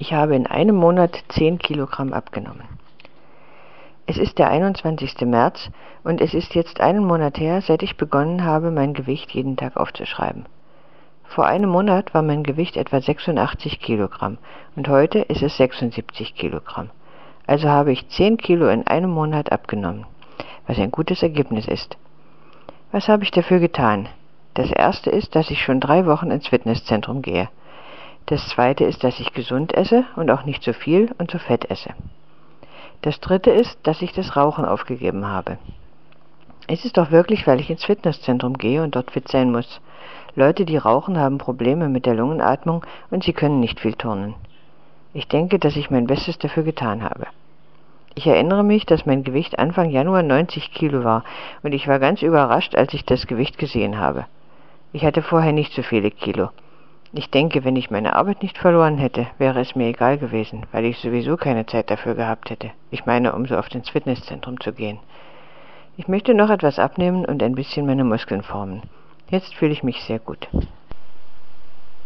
Ich habe in einem Monat 10 Kilogramm abgenommen. Es ist der 21. März und es ist jetzt einen Monat her, seit ich begonnen habe, mein Gewicht jeden Tag aufzuschreiben. Vor einem Monat war mein Gewicht etwa 86 Kilogramm und heute ist es 76 Kilogramm. Also habe ich 10 Kilo in einem Monat abgenommen, was ein gutes Ergebnis ist. Was habe ich dafür getan? Das erste ist, dass ich schon drei Wochen ins Fitnesszentrum gehe. Das zweite ist, dass ich gesund esse und auch nicht zu viel und zu fett esse. Das dritte ist, dass ich das Rauchen aufgegeben habe. Es ist doch wirklich, weil ich ins Fitnesszentrum gehe und dort fit sein muss. Leute, die rauchen, haben Probleme mit der Lungenatmung und sie können nicht viel turnen. Ich denke, dass ich mein Bestes dafür getan habe. Ich erinnere mich, dass mein Gewicht Anfang Januar 90 Kilo war und ich war ganz überrascht, als ich das Gewicht gesehen habe. Ich hatte vorher nicht so viele Kilo. Ich denke, wenn ich meine Arbeit nicht verloren hätte, wäre es mir egal gewesen, weil ich sowieso keine Zeit dafür gehabt hätte. Ich meine, um so oft ins Fitnesszentrum zu gehen. Ich möchte noch etwas abnehmen und ein bisschen meine Muskeln formen. Jetzt fühle ich mich sehr gut.